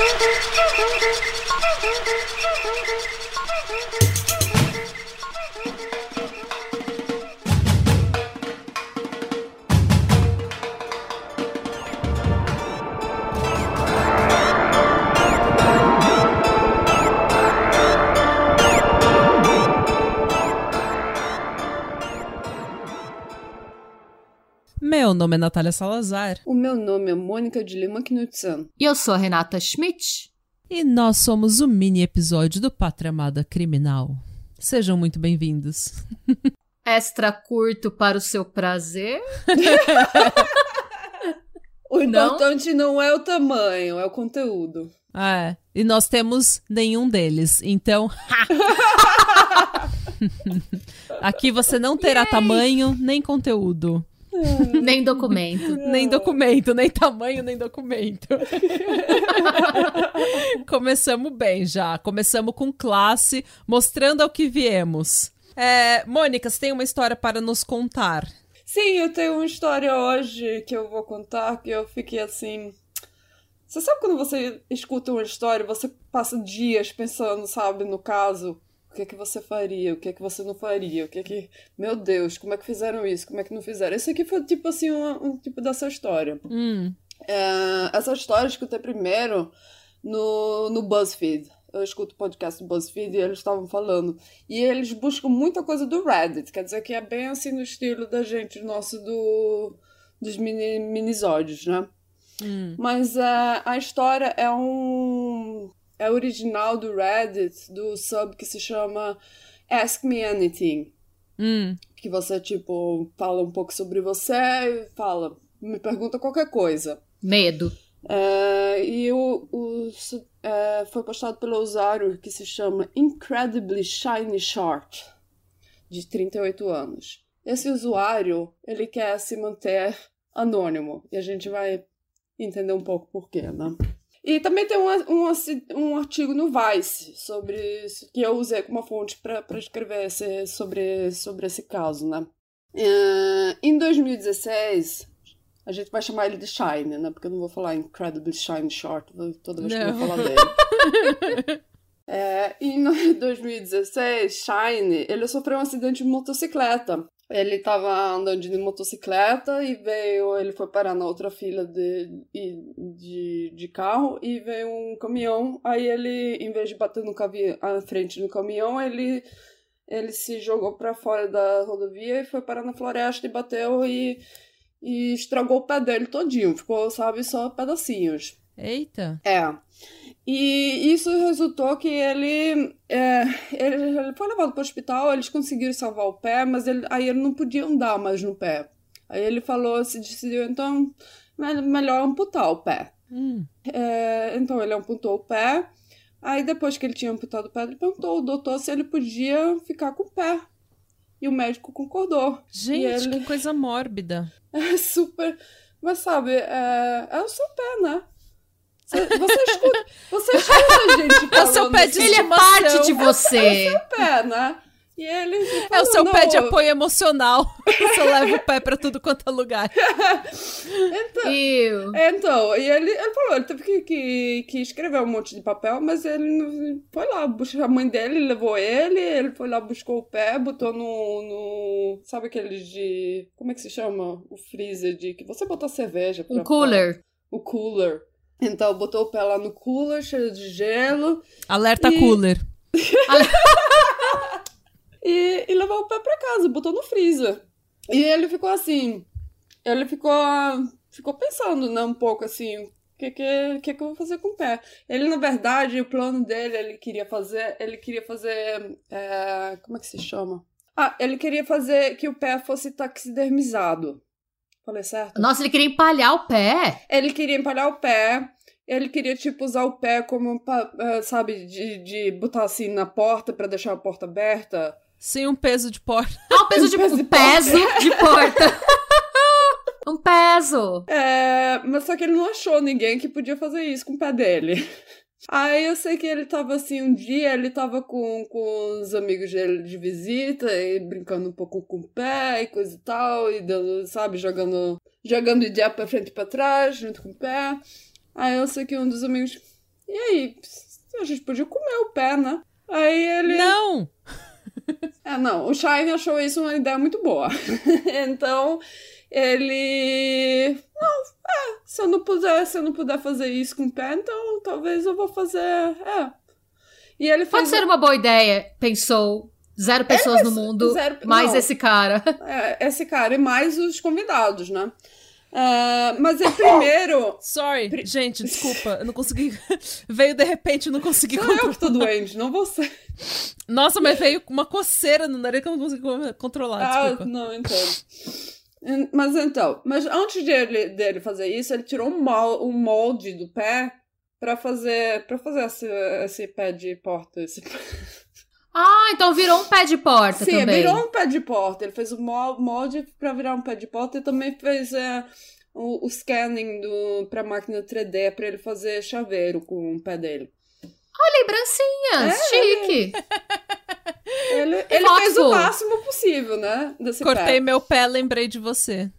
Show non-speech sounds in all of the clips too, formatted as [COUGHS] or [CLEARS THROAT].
Thank you. Meu nome é Natália Salazar. O meu nome é Mônica de Lima Knudsen. E eu sou a Renata Schmidt. E nós somos o mini episódio do Pátria Amada Criminal. Sejam muito bem-vindos. [LAUGHS] Extra curto para o seu prazer. [LAUGHS] o importante não? não é o tamanho, é o conteúdo. É, e nós temos nenhum deles, então. [LAUGHS] Aqui você não terá Yay! tamanho nem conteúdo. [LAUGHS] nem documento. [LAUGHS] nem documento, nem tamanho, nem documento. [LAUGHS] Começamos bem já. Começamos com classe, mostrando ao que viemos. É, Mônica, você tem uma história para nos contar? Sim, eu tenho uma história hoje que eu vou contar que eu fiquei assim. Você sabe quando você escuta uma história, você passa dias pensando, sabe, no caso, o que é que você faria? O que é que você não faria? O que é que. Meu Deus, como é que fizeram isso? Como é que não fizeram? Esse aqui foi tipo assim, um, um tipo dessa história. Hum. É, essa história eu escutei primeiro no, no BuzzFeed. Eu escuto o podcast do BuzzFeed e eles estavam falando. E eles buscam muita coisa do Reddit. Quer dizer que é bem assim no estilo da gente, nosso do, dos mini, minisódios, né? Hum. Mas uh, a história é um é original do Reddit, do sub que se chama Ask Me Anything. Hum. Que você, tipo, fala um pouco sobre você e fala, me pergunta qualquer coisa. Medo. É, e o, o é, foi postado pelo usuário que se chama Incredibly Shiny Short, de 38 anos. Esse usuário, ele quer se manter anônimo, e a gente vai entender um pouco por quê, né? E também tem um, um, um artigo no Vice sobre que eu usei como fonte para escrever esse, sobre, sobre esse caso, né? Uh, em 2016, a gente vai chamar ele de Shine, né? Porque eu não vou falar Incredibly Shine Short toda vez não. que eu vou falar dele. [LAUGHS] é, em [LAUGHS] 2016, Shine, ele sofreu um acidente de motocicleta. Ele estava andando de motocicleta e veio, ele foi parar na outra fila de, de, de carro e veio um caminhão. Aí ele, em vez de bater no caminhão, à frente do caminhão, ele, ele se jogou para fora da rodovia e foi parar na floresta e bateu e, e estragou o pé dele todinho. Ficou, sabe, só pedacinhos. Eita! É. E isso resultou que ele, é, ele, ele, foi levado para o hospital, eles conseguiram salvar o pé, mas ele, aí ele não podia andar mais no pé. Aí ele falou, se decidiu, então, melhor amputar o pé. Hum. É, então ele amputou o pé. Aí depois que ele tinha amputado o pé, ele perguntou ao doutor se ele podia ficar com o pé. E o médico concordou. Gente, ele... que coisa mórbida. [LAUGHS] É super. Mas sabe, é, é o seu pé, né? Você escuta, você escuta gente É o seu pé de Ele é parte de você. É o seu pé, né? E ele é o seu pé de apoio emocional. [LAUGHS] Você leva o pé pra tudo quanto é lugar. então, então, e ele, ele falou, ele teve que, que, que, escrever um monte de papel, mas ele foi lá, a mãe dele, levou ele, ele foi lá, buscou o pé, botou no, no sabe aquele de, como é que se chama? O freezer de que você botou cerveja. O cooler. O cooler. Então botou o pé lá no cooler, cheio de gelo. Alerta e... cooler. [LAUGHS] e, e levou o pé pra casa, botou no freezer. E ele ficou assim. Ele ficou, ficou pensando, né, um pouco assim, o que, que, que, que eu vou fazer com o pé? Ele, na verdade, o plano dele, ele queria fazer. Ele queria fazer. É, como é que se chama? Ah, ele queria fazer que o pé fosse taxidermizado. Falei certo? Nossa, ele queria empalhar o pé? Ele queria empalhar o pé. Ele queria, tipo, usar o pé como, eh, sabe, de, de botar assim na porta para deixar a porta aberta. Sim, um peso de porta. Ah, um peso [LAUGHS] de, um peso de, peso de porta. [LAUGHS] um peso. É, mas só que ele não achou ninguém que podia fazer isso com o pé dele. Aí eu sei que ele tava assim, um dia ele tava com, com os amigos dele de visita e brincando um pouco com o pé e coisa e tal, e dando, sabe, jogando, jogando ideia pra frente e pra trás, junto com o pé. Aí eu sei que um dos amigos. e aí? A gente podia comer o pé, né? Aí ele. Não! É, não, o Shine achou isso uma ideia muito boa. [LAUGHS] então, ele. Não, é, se eu não puder, se eu não puder fazer isso com o pé, então talvez eu vou fazer. É. E ele fez. Pode ser uma boa ideia, pensou. Zero pessoas no mundo, zero- mais não. esse cara. [LAUGHS] É, esse cara e mais os convidados, né? É, mas ele primeiro. [COUGHS] Sorry, gente, desculpa, eu não consegui. [LAUGHS] veio de repente, eu não consegui Sou eu controlar. que tô doente, não você. Nossa, mas veio uma coceira no nariz que eu não consegui co- controlar, Ah, desculpa. não, entendo. En- Mas então, mas antes dele, dele fazer isso, ele tirou um, mol, um molde do pé pra fazer para fazer esse, esse pé de porta. Esse... Ah, então virou um pé de porta Sim, também. virou um pé de porta. Ele fez o mol- molde pra virar um pé de porta e também fez é, o, o scanning do, pra máquina 3D pra ele fazer chaveiro com o pé dele. Lembrancinhas, É, chique. [LAUGHS] Ele, ele Foto. fez o máximo possível, né? Desse Cortei pé. meu pé, lembrei de você.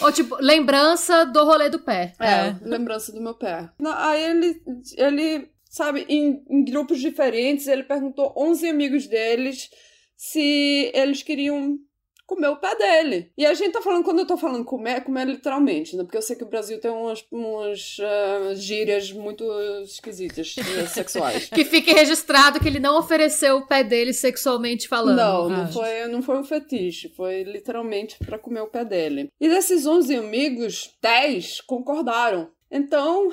Ou tipo, lembrança do rolê do pé. É, lembrança do meu pé. Não, aí ele, ele sabe, em, em grupos diferentes, ele perguntou 11 amigos deles se eles queriam comer o pé dele. E a gente tá falando, quando eu tô falando comer, é comer literalmente, né? Porque eu sei que o Brasil tem umas, umas ah, gírias muito esquisitas, eh, [LAUGHS] sexuais. Que fique registrado que ele não ofereceu o pé dele sexualmente falando. Não, não Ah. foi, não foi um fetiche, foi literalmente pra comer o pé dele. E desses 11 amigos, 10 concordaram. Então,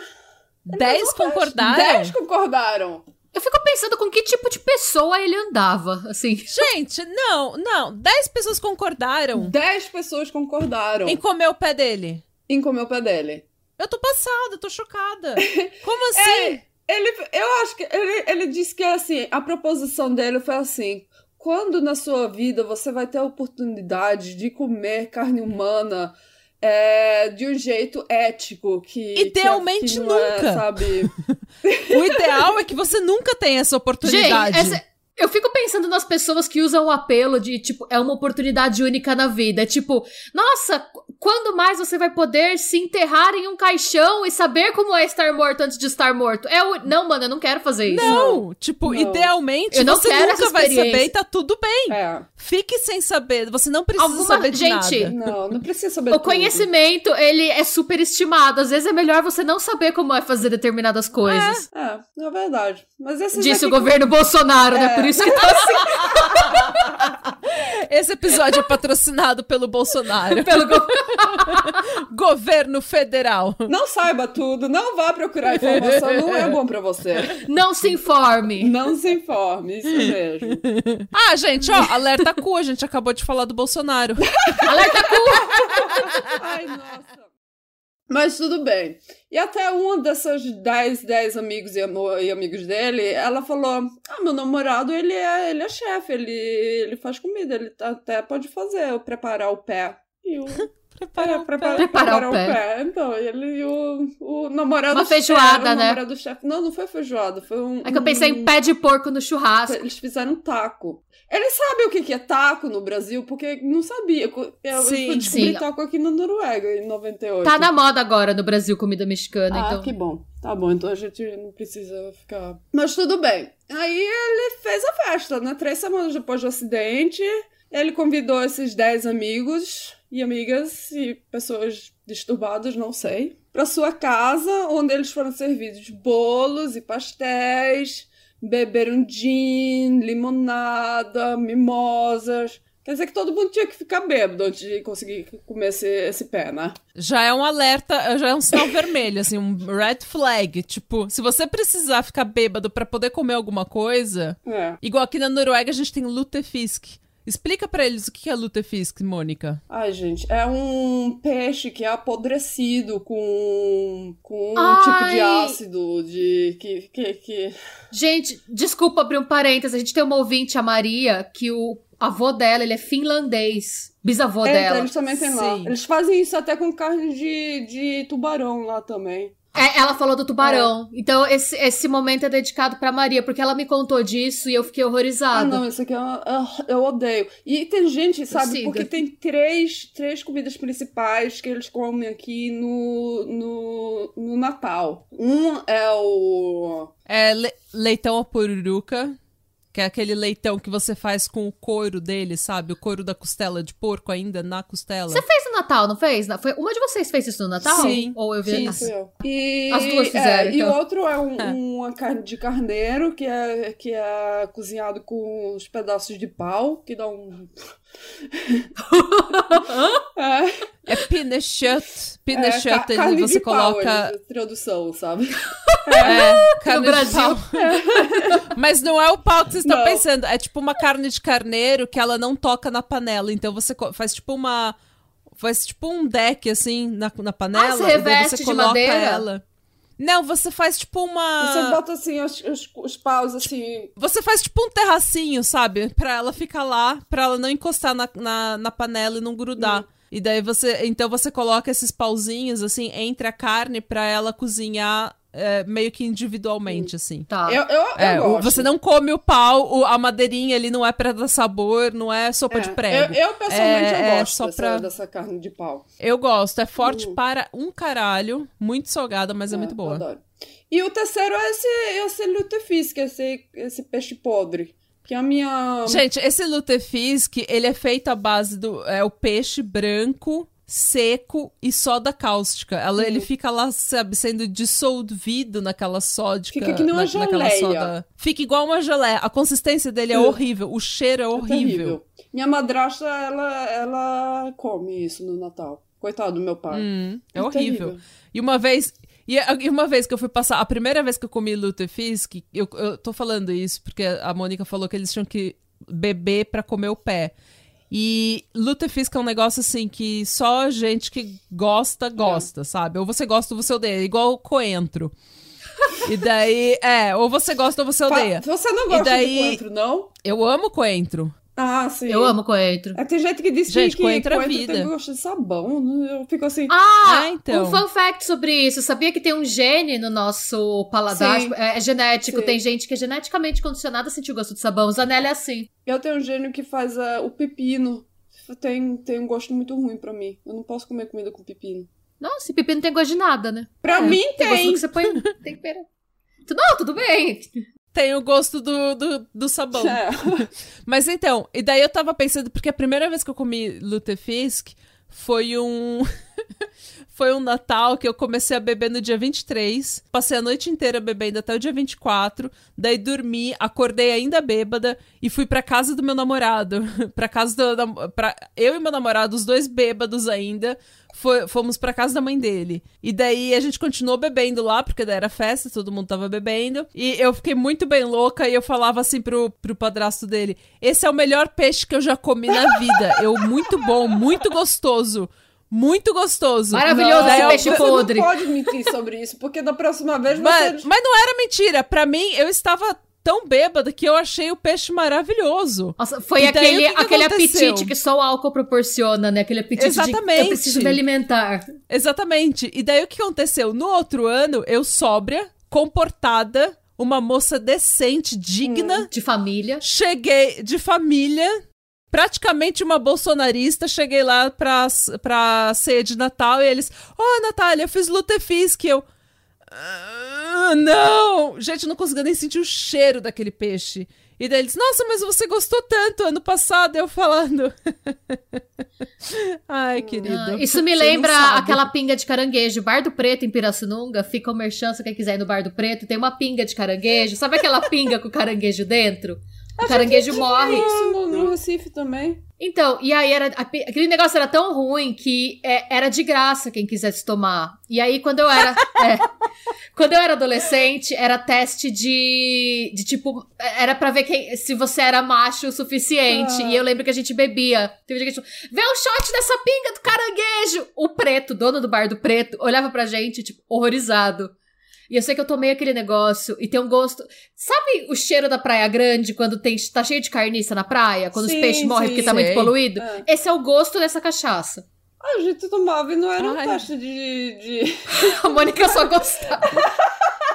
Dez concordaram? 10 concordaram. Eu fico pensando com que tipo de pessoa ele andava, assim. Gente, não, não. Dez pessoas concordaram 10 pessoas concordaram em comer o pé dele. em comer o pé dele. Eu tô passada, eu tô chocada. [LAUGHS] Como assim? Ele, eu acho que ele, ele disse que assim, a proposição dele foi assim: quando na sua vida você vai ter a oportunidade de comer carne humana é, de um jeito ético que é- Idealmente que é, nunca. sabe? [LAUGHS] O ideal é que você nunca tenha essa oportunidade. Gente, essa- eu fico pensando nas pessoas que usam o apelo de, tipo, é uma oportunidade única na vida. É tipo, nossa, qu- quando mais você vai poder se enterrar em um caixão e saber como é estar morto antes de estar morto? É o... Não, mano, eu não quero fazer isso. Não, tipo, Não. idealmente Eu não você quero nunca essa vai experiência. saber e tá tudo bem. É. Fique sem saber, você não precisa Alguma- saber de Gente, nada. Não, não precisa saber O tudo. conhecimento, ele é super estimado. Às vezes é melhor você não saber como é fazer determinadas coisas. É, é verdade. Mas esses Disse o governo Bolsonaro, né? É. Por isso que tá assim. [LAUGHS] Esse episódio é patrocinado pelo Bolsonaro. Pelo go- [LAUGHS] Governo federal. Não saiba tudo, não vá procurar informação, não é bom pra você. Não se informe. Não se informe, isso mesmo. Ah, gente, ó, alerta cu, a gente acabou de falar do Bolsonaro. [LAUGHS] Alerta cu! [LAUGHS] Ai, nossa. Mas tudo bem. E até uma dessas 10, 10 amigos e, e amigos dele, ela falou: Ah, meu namorado, ele é, ele é chefe, ele, ele faz comida, ele tá- até pode fazer, eu preparar o pé. E o. [LAUGHS] Preparar o pé. preparar, Preparar o pé. Então, ele e o, o namorado Uma feijoada, chefe, o né? namorado chefe. Não, não foi feijoada, foi um. É que eu pensei em pé de porco no churrasco. Eles fizeram um taco. Eles sabem o que é taco no Brasil, porque não sabia. Eu Sim, fui descobrir sim. taco aqui na Noruega, em 98. Tá na moda agora no Brasil comida mexicana, Ah, então. que bom. Tá bom, então a gente não precisa ficar. Mas tudo bem. Aí ele fez a festa, né? Três semanas depois do acidente, ele convidou esses dez amigos e amigas e pessoas disturbadas, não sei, pra sua casa, onde eles foram servidos bolos e pastéis, beberam gin, limonada, mimosas. Quer dizer que todo mundo tinha que ficar bêbado antes de conseguir comer esse, esse pé, né? Já é um alerta, já é um sinal [LAUGHS] vermelho, assim, um red flag. Tipo, se você precisar ficar bêbado pra poder comer alguma coisa, É. igual aqui na Noruega a gente tem lutefisk. Explica pra eles o que é lutefisk, Mônica. Ai, gente, é um peixe que é apodrecido com, com um Ai. tipo de ácido de que, que, que... Gente, desculpa abrir um parênteses. A gente tem uma ouvinte, a Maria, que o avô dela, ele é finlandês. Bisavô É, dela. eles também têm lá. Eles fazem isso até com carne de, de tubarão lá também. É, ela falou do tubarão. Então, esse, esse momento é dedicado pra Maria, porque ela me contou disso e eu fiquei Ah, horrorizada. não, isso aqui é uma- ah, eu odeio. E tem gente, sabe, Prossiga. porque tem três, três comidas principais que eles comem aqui no, no, no Natal. Um é o. É le- leitão à pururuca, que é aquele leitão que você faz com o couro dele, sabe? O couro da costela de porco ainda na costela. Você fez no Natal, não fez? Foi, uma de vocês fez isso no Natal? Sim. Ou eu vi? Sim, fui eu. E, As duas é, fizeram, E o então. outro é um- É. uma carne de carneiro que é, que é cozinhado com os pedaços de pau, que dá um. É, É pinechut. é, Pinechut, ca- ele você de pau, coloca. eles- tradução, sabe? [LAUGHS] É, carne de Brasil. pau. [LAUGHS] Mas não é o pau que vocês estão pensando. É tipo uma carne de carneiro que ela não toca na panela. Então você faz tipo uma. Faz tipo um deck assim na, na panela. Ah, você e reveste você de coloca madeira? ela. Não, você faz tipo uma. Você bota assim os, os, os paus assim. Você faz tipo um terracinho, sabe? Pra ela ficar lá, pra ela não encostar na, na, na panela e não grudar. E daí você. Então você coloca esses pauzinhos, assim, entre a carne pra ela cozinhar é, meio que individualmente, assim. Tá. Eu, eu, É, eu o- você não come o pau, o- a madeirinha ali não é pra dar sabor, não é sopa É, de prego. Eu, eu, pessoalmente, É- eu é gosto só dessa, pra- dessa carne de pau. Eu gosto, é forte Hum. para um caralho, muito salgada, mas é, muito eu boa. adoro. E o terceiro é esse, esse lutefisk, esse, esse peixe podre. Que a minha. Gente, esse lutefisk, ele é feito à base do é o peixe branco, seco e soda cáustica. Ela, Ele fica lá, sabe, sendo dissolvido naquela sódica. Fica que nem uma na- geleia. soda. Fica igual uma geleia. A consistência dele é horrível, o cheiro é É horrível. terrível. Minha madrasta, ela, ela come isso no Natal. Coitado do meu pai. Hum, é É horrível. E uma vez. E uma vez que eu fui passar, a primeira vez que eu comi lutefisk, eu, eu tô falando isso porque a Mônica falou que eles tinham que beber pra comer o pé. E lutefisk é um negócio assim que só gente que gosta, gosta, sabe? Ou você gosta ou você odeia, igual o coentro. e daí, é, ou você gosta ou você odeia. Você não gosta daí- de coentro, não? Eu amo coentro. Ah, sim. Eu amo coentro. É, tem gente que diz Gente, que coentro é coentro vida. tem gosto de sabão. né? Eu fico assim. Ah, Ah, então. um fun fact sobre isso. Sabia que tem um gene no nosso paladar? Sim. É, é genético. Sim. Tem gente que é geneticamente condicionada a sentir o gosto de sabão. O Zanelli é assim. Eu tenho um gênio que faz ah, o pepino. Tem, tem um gosto muito ruim pra mim. Eu não posso comer comida com pepino. Nossa, e pipi não tem gosto de nada, né? Pra É, mim Tem gosto tem. que você põe [LAUGHS] tempero. Não, tudo bem. Tem o gosto do, do, do sabão. É. [LAUGHS] Mas então, e daí eu tava pensando, porque a primeira vez que eu comi lutefisk foi um. [LAUGHS] foi um Natal que eu comecei a beber no dia 23. Passei a noite inteira bebendo até o dia 24. Daí dormi, acordei ainda bêbada e fui pra casa do meu namorado. [LAUGHS] pra casa do. Pra, eu e meu namorado, os dois bêbados ainda. Fomos pra casa da mãe dele. E daí a gente continuou bebendo lá, porque daí era festa, todo mundo tava bebendo. E eu fiquei muito bem louca e eu falava assim pro, pro padrasto dele: Esse é o melhor peixe que eu já comi na vida. Eu, muito bom, muito gostoso. Muito gostoso. Maravilhoso esse peixe você podre. não pode mentir sobre isso, porque da próxima vez Mas, você. mas não era mentira. Pra mim, eu estava tão bêbada que eu achei o peixe maravilhoso. Nossa, foi daí, aquele, que que aquele aconteceu? apetite que só o álcool proporciona, né? Aquele apetite de Exatamente. eu preciso me alimentar. Exatamente. E daí o que aconteceu? No outro ano, eu sóbria, comportada, uma moça decente, digna, De família. cheguei de família, praticamente uma bolsonarista, cheguei lá pra, pra ceia de Natal e eles, ó, Natália, eu fiz lutefisk, eu... "Ah, não! Gente, eu não conseguia nem sentir o cheiro daquele peixe. E daí eles, nossa, mas você gostou tanto ano passado, eu falando. [LAUGHS] Ai, querido. Ah, isso me lembra aquela pinga de caranguejo. Bar do Preto em Pirassununga, fica o merchan, se quem quiser ir no Bar do Preto, tem uma pinga de caranguejo. Sabe aquela pinga com caranguejo dentro? O caranguejo morre. Isso no, no Recife também. Então, e aí era aquele negócio era tão ruim que é, era de graça quem quisesse tomar. E aí quando eu era [LAUGHS] é, quando eu era adolescente era teste de, de tipo era pra ver quem, se você era macho o suficiente. Ah. E eu lembro que a gente bebia. Teve dia que a gente falou, vê um shot dessa pinga do caranguejo. O preto, dono do bar do preto, olhava pra gente tipo horrorizado. E eu sei que eu tomei aquele negócio e tem um gosto. Sabe o cheiro da Praia Grande quando tem, tá cheio de carniça na praia? Quando Sim, os peixes morrem sim, porque tá muito poluído? É. Esse é o gosto dessa cachaça. A gente tomava e não era um Ai. teste de. de... [LAUGHS] A Mônica só gostava.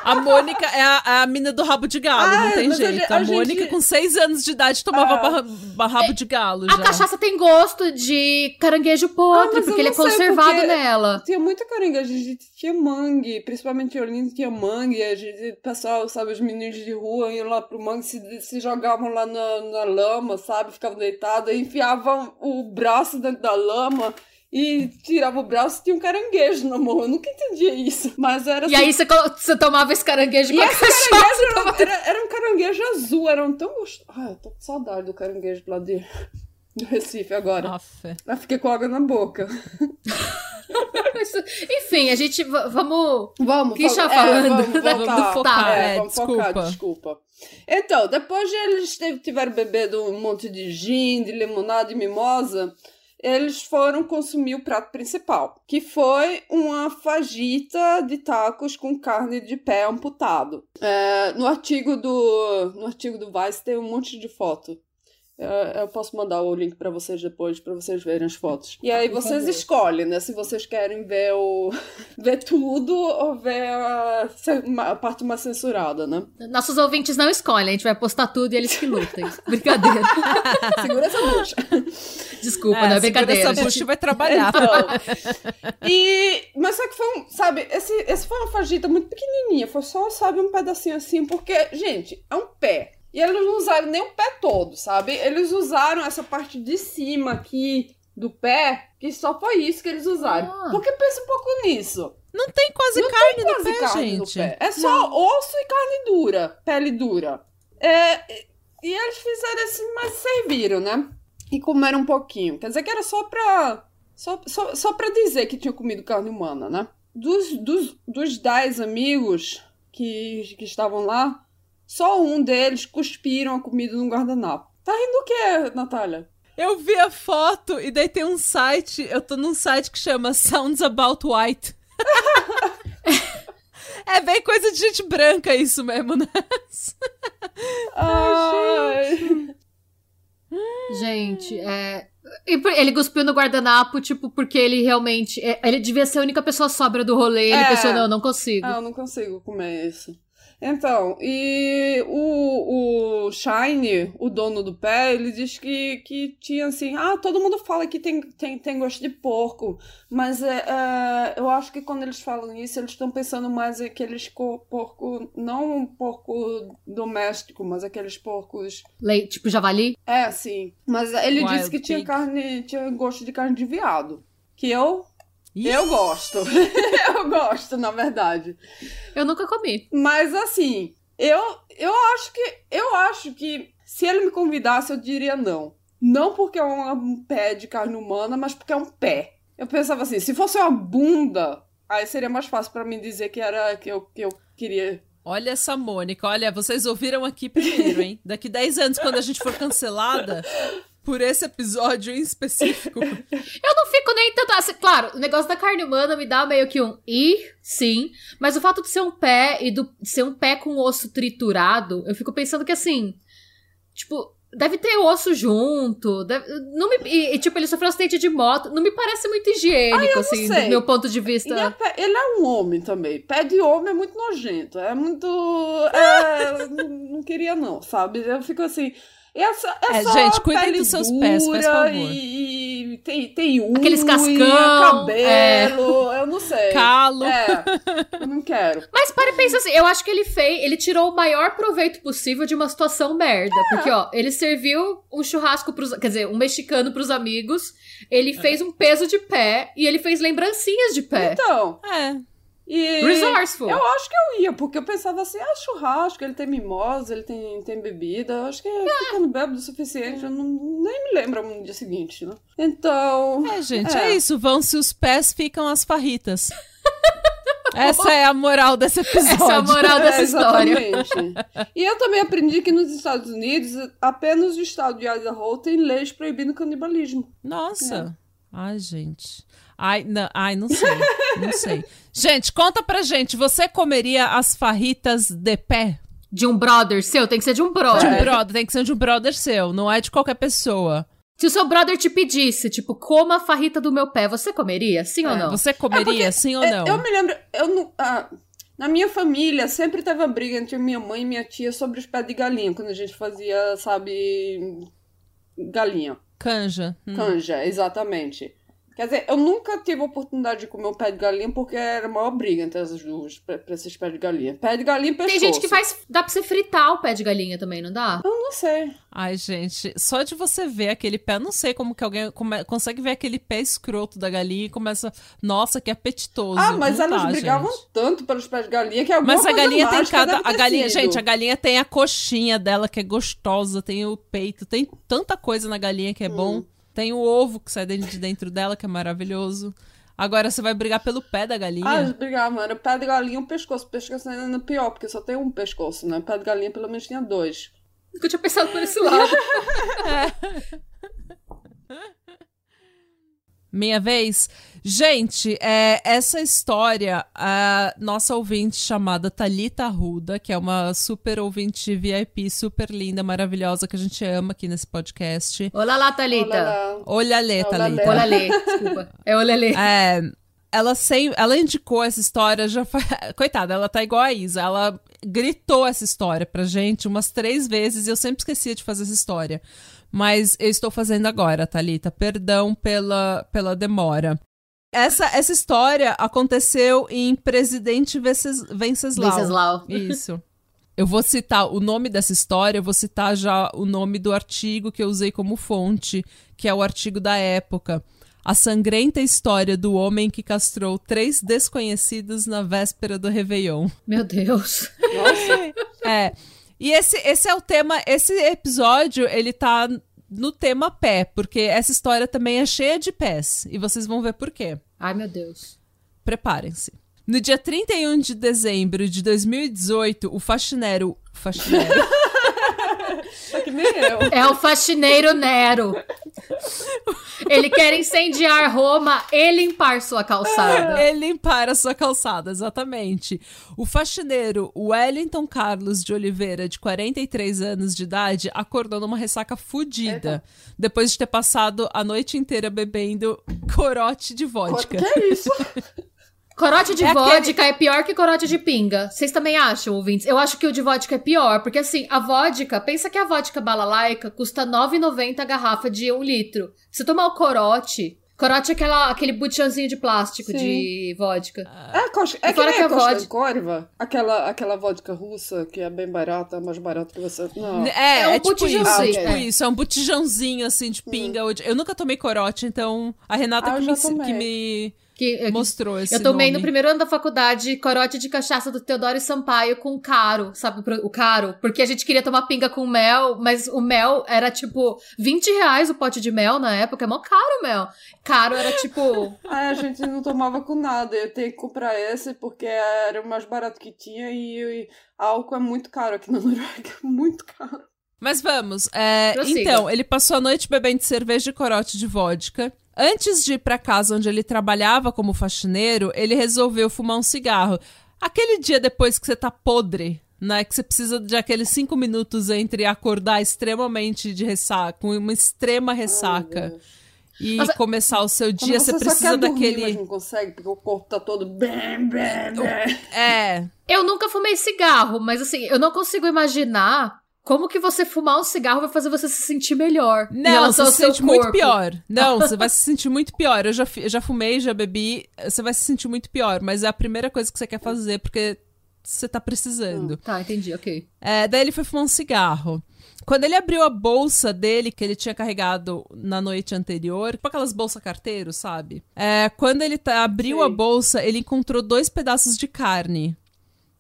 A Mônica é a, a mina do rabo de galo, Ah, não tem a jeito. gente- A, a Mônica, gente- com seis anos de idade, tomava Ah. barra- rabo de galo A já. cachaça tem gosto de caranguejo podre, Ah, porque ele é sei, conservado nela. Tinha muita carangueja, a gente tinha mangue, principalmente em Olinda tinha mangue, a gente, o pessoal, sabe, os meninos de rua iam lá pro mangue, se, se jogavam lá na, na lama, sabe, ficavam deitados, enfiavam o braço dentro da lama e tirava o braço e tinha um caranguejo na mão, eu nunca entendia isso, mas era E aí você, você tomava esse caranguejo E com a caranguejo era, era, era um caranguejo azul, era um tão gostoso. Ai, eu tô com saudade do caranguejo lá de, do Recife agora. Eu fiquei com água na boca. [LAUGHS] Enfim, a gente. Vamos. Vamos, Que já é, falando, vamos voltar. Vamos focar, é, é, vamos focar, desculpa. desculpa. Então, depois de eles tiveram bebendo um monte de gin, de limonada e mimosa, eles foram consumir o prato principal, que foi uma fajita de tacos com carne de pé amputado. É, no artigo do no artigo do Vice tem um monte de foto. Eu posso mandar o link pra vocês depois, pra vocês verem as fotos. E aí vocês escolhem, né? Se vocês querem ver o [LAUGHS] ver tudo ou ver a, a parte mais censurada, né? Nossos ouvintes não escolhem, a gente vai postar tudo e eles que lutem. [LAUGHS] Brincadeira. [LAUGHS] Segura essa bucha. Desculpa, É, não é segura brincadeira. essa gente. bucha e vai trabalhar. Então, e, mas só que foi um, sabe, esse, esse foi uma fajita muito pequenininha, foi só, sabe, um pedacinho assim, porque, gente, é um pé. E eles não usaram nem o pé todo, sabe? Eles usaram essa parte de cima aqui do pé, que só foi isso que eles usaram. Ah. Porque pensa um pouco nisso. Não tem quase Não carne no Quase pé, carne gente. no pé. É só osso e carne dura, pele dura. É, e eles fizeram assim, mas serviram, né? E comeram um pouquinho. Quer dizer que era só pra. Só, só, só pra dizer que tinha comido carne humana, né? Dos, dos, dos dez amigos que, que estavam lá, só um deles cuspiram a comida no guardanapo. Tá rindo o quê, Natália? Eu vi a foto e daí tem um site, eu tô num site que chama Sounds About White. [LAUGHS] é bem coisa de gente branca isso mesmo, né? [LAUGHS] Ai, Gente, é. e por- Ele cuspiu no guardanapo, tipo, porque ele realmente. é, Ele devia ser a única pessoa sóbria do rolê. Ele É. pensou, não, não consigo. Ah, eu não consigo comer isso. Então, e o, o Shine, o dono do pé, ele diz que, que tinha assim, ah, todo mundo fala que tem, tem, tem gosto de porco, mas é, é, eu acho que quando eles falam isso, eles estão pensando mais em aqueles co- porco, não um porco doméstico, mas aqueles porcos, Lei- tipo, javali? é assim, mas ele Wild disse que tinha pig. carne, tinha gosto de carne de viado, que eu, eu gosto, [LAUGHS] eu gosto, na verdade. Eu nunca comi. Mas assim, eu, eu acho que eu acho que se ele me convidasse, eu diria não. Não porque é um pé de carne humana, mas porque é um pé. Eu pensava assim, se fosse uma bunda, aí seria mais fácil pra mim dizer que era que eu, que eu queria. Olha essa Mônica, olha, vocês ouviram aqui primeiro, [LAUGHS] hein? Daqui 10 anos, quando a gente for cancelada por esse episódio em específico. [LAUGHS] Eu não fico nem tanto. Assim, claro, o negócio da carne humana me dá meio que um i, sim. Mas o fato de ser um pé e do, de ser um pé com osso triturado, eu fico pensando que assim. Tipo, deve ter osso junto. deve- não me, e, e, tipo, ele sofreu um acidente de moto. Não me parece muito higiênico, assim, sei. do meu ponto de E vista. é pé- ele é um homem também. Pé de homem é muito nojento. É muito. é, [LAUGHS] não, não queria, não, sabe? Eu fico assim. Essa, é, É, só gente, cuidem dos seus pés, faz dura favor. E, e tem, tem unha, Aqueles cascão, cabelo, eu não sei. Calo. É, eu não quero. Mas para e pensa assim, eu acho que ele fez, ele tirou o maior proveito possível de uma situação merda. Porque, ó, ele serviu um churrasco pros. Quer dizer, um mexicano pros amigos. Ele fez um peso de pé e ele fez lembrancinhas de pé. Então, É. e. Resourceful. Eu acho que eu ia, porque eu pensava assim, ah, churrasco, ele tem mimosa, ele tem, tem bebida. Eu acho que ficando bêbado o suficiente, eu não, nem me lembro no dia seguinte, né? Então. É, gente, É. é, isso. Vão-se os pés, ficam as farritas. [LAUGHS] Essa é a moral desse episódio. Essa é a moral dessa [LAUGHS] É, história. exatamente. e eu também aprendi que nos Estados Unidos, apenas o estado de Idaho tem leis proibindo canibalismo. Nossa. Ai, gente. Ai não, ai, não sei. Não sei. Gente, conta pra gente. Você comeria as farritas de pé? De um brother seu, tem que ser de um De brother. um brother. Tem que ser de um brother seu. Não é de qualquer pessoa. Se o seu brother te pedisse, tipo, coma a farrita do meu pé, você comeria? Sim ou É, não? Você comeria, sim ou É, não? Eu me lembro, eu não. ah, na minha família sempre teve uma briga entre minha mãe e minha tia sobre os pés de galinha, quando a gente fazia, sabe, galinha. Canja. Hum. Canja, exatamente. Quer dizer, eu nunca tive a oportunidade de comer um pé de galinha porque era a maior briga entre as duas pra, pra esses pés de galinha. Pé de galinha e pescoço. Tem gente que faz. Dá pra você fritar o pé de galinha também, não dá? Eu não sei. Ai, gente, só de você ver aquele pé, eu não sei como que alguém come- consegue ver aquele pé escroto da galinha e começa, nossa, que apetitoso. Ah, mas Não elas dá, brigavam gente. tanto pelos pés de galinha que alguma Mas a galinha tem cada. A galinha, sido. gente, a galinha tem a coxinha dela que é gostosa, tem o peito, tem tanta coisa na galinha que é bom. Tem o ovo que sai de dentro dela, que é maravilhoso. Agora você vai brigar pelo pé da galinha. Ah, brigavam. Era pé de galinha e um pescoço. Pescoço ainda é pior, porque só tem um pescoço, né? Pé de galinha pelo menos tinha dois. Nunca tinha pensado por esse lado. [LAUGHS] Minha vez? Gente, é, essa história, a nossa ouvinte chamada Talita Arruda, que é uma super ouvinte VIP, super linda, maravilhosa, que a gente ama aqui nesse podcast. Olá lá, Thalita. Olha Lê, Thalita. Olá, Lê. Desculpa. É olha, Lê. É, ela, sem, ela indicou essa história, já foi... [LAUGHS] Coitada, ela tá igual a Isa. Ela gritou essa história pra gente umas três vezes e eu sempre esquecia de fazer essa história. Mas eu estou fazendo agora, Thalita. Perdão pela, pela demora. Essa, essa história aconteceu em Presidente Vences- Venceslau. Venceslau. Isso. Eu vou citar o nome dessa história, eu vou citar já o nome do artigo que eu usei como fonte, que é o artigo da época. A sangrenta história do homem que castrou três desconhecidos na véspera do Réveillon. Meu Deus. Nossa. É. E esse, esse é o tema. Esse episódio, ele tá no tema pé, porque essa história também é cheia de pés. E vocês vão ver por quê. Ai, meu Deus. Preparem-se. No dia 31 de dezembro de 2018, o faxineiro. Faxineiro. [LAUGHS] Só que nem eu. É o faxineiro Nero. Ele quer incendiar Roma e limpar sua calçada. Ele limpar a sua calçada, exatamente. O faxineiro Wellington Carlos de Oliveira, de 43 anos de idade, acordou numa ressaca fudida, depois de ter passado a noite inteira bebendo corote de Que vodka. é isso? [LAUGHS] Corote de É vodka aquele- é pior que corote de pinga. Vocês também acham, ouvintes? Eu acho que o de vodka é pior, porque assim, a vodka, pensa que a vodka balalaica custa R$ 9,90 a garrafa de um litro. Se tomar o corote, corote é aquela, aquele botijãozinho de plástico Sim. de vodka. É, coxa, é que nem que a vodka- Kostankorva, aquela, aquela vodka russa que é bem barata, mais barata que você... Não. É, É um é, tipo isso, é tipo é. isso, é um botijãozinho assim de pinga. Eu nunca tomei corote, então a Renata Ah, que, me, que me Que, mostrou esse eu tomei nome. no primeiro ano da faculdade corote de cachaça do Teodoro Sampaio com caro, sabe? pro- O caro. Porque a gente queria tomar pinga com mel, mas o mel era tipo 20 reais o pote de mel na época. É mó caro o mel. Caro era tipo. [LAUGHS] Ah, a gente não tomava com nada. Eu tenho que comprar esse porque era o mais barato que tinha e, e álcool é muito caro aqui na Noruega. [LAUGHS] Muito caro. Mas vamos. é, então, ele passou a noite bebendo cerveja e corote de vodka. Antes de ir pra casa onde ele trabalhava como faxineiro, ele resolveu fumar um cigarro. Aquele dia depois que você tá podre, né? Que você precisa de aqueles cinco minutos entre acordar extremamente de ressaca, com uma extrema ressaca, Deus. e Mas- começar o seu dia, você, só precisa quer dormir, daquele. mas não consegue porque o corpo tá todo bem, bem, bem. É. Eu nunca fumei cigarro, mas assim, eu não consigo imaginar como que você fumar um cigarro vai fazer você se sentir melhor. Não, você se sente muito corpo. pior. Não, você vai [LAUGHS] se sentir muito pior. Eu já, já fumei, já bebi. Você vai se sentir muito pior, mas é a primeira coisa que você quer fazer porque você tá precisando. Tá, entendi, ok. É, daí ele foi fumar um cigarro. Quando ele abriu a bolsa dele, que ele tinha carregado na noite anterior, tipo aquelas bolsas carteiro, sabe? É, quando ele tá- abriu Sei. a bolsa, ele encontrou dois pedaços de carne.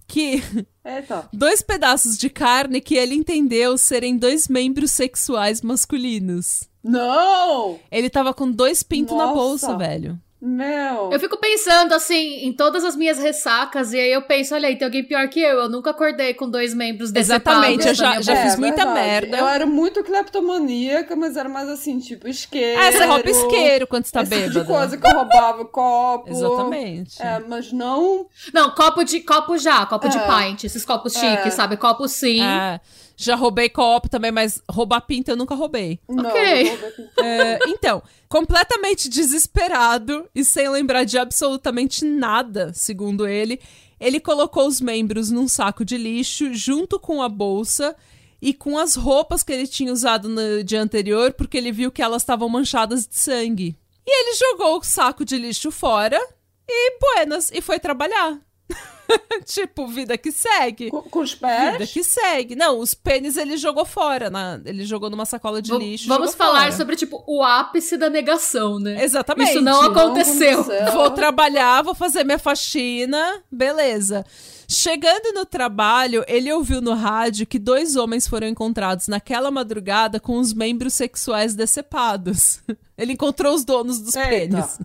Que. Eita. [LAUGHS] Dois pedaços de carne que ele entendeu serem dois membros sexuais masculinos. Não! Ele tava com dois pintos na bolsa, velho. Meu. Eu fico pensando, assim, em todas as minhas ressacas, e aí eu penso, olha aí, tem alguém pior que eu. Eu nunca acordei com dois membros Exatamente, eu já- já boca. fiz muita verdade. merda. Eu era muito cleptomaníaca, mas era mais assim, tipo, isqueiro. Ah, você rouba isqueiro quando você tá esse tipo de coisa que eu roubava copo. Exatamente. É, mas não. Não, copo de copo já, copo de É. pint, esses copos É. chiques, sabe? Copo sim. É, já roubei copo também, mas roubar pinta eu nunca roubei. Não, Ok. não É, então, completamente desesperado e sem lembrar de absolutamente nada, segundo ele, ele colocou os membros num saco de lixo junto com a bolsa e com as roupas que ele tinha usado no dia anterior, porque ele viu que elas estavam manchadas de sangue. E ele jogou o saco de lixo fora e buenas, e foi trabalhar. [LAUGHS] [LAUGHS] tipo, vida que segue. Com, com os Vida pés. que segue. Não, os pênis ele jogou fora. Na, ele jogou numa sacola de V- lixo. Vamos jogou falar fora. sobre, tipo, o ápice da negação, né? Exatamente. Isso não aconteceu. aconteceu. Vou trabalhar, vou fazer minha faxina, beleza. Chegando no trabalho, ele ouviu no rádio que dois homens foram encontrados naquela madrugada com os membros sexuais decepados. [LAUGHS] Ele encontrou os donos dos Eita. pênis.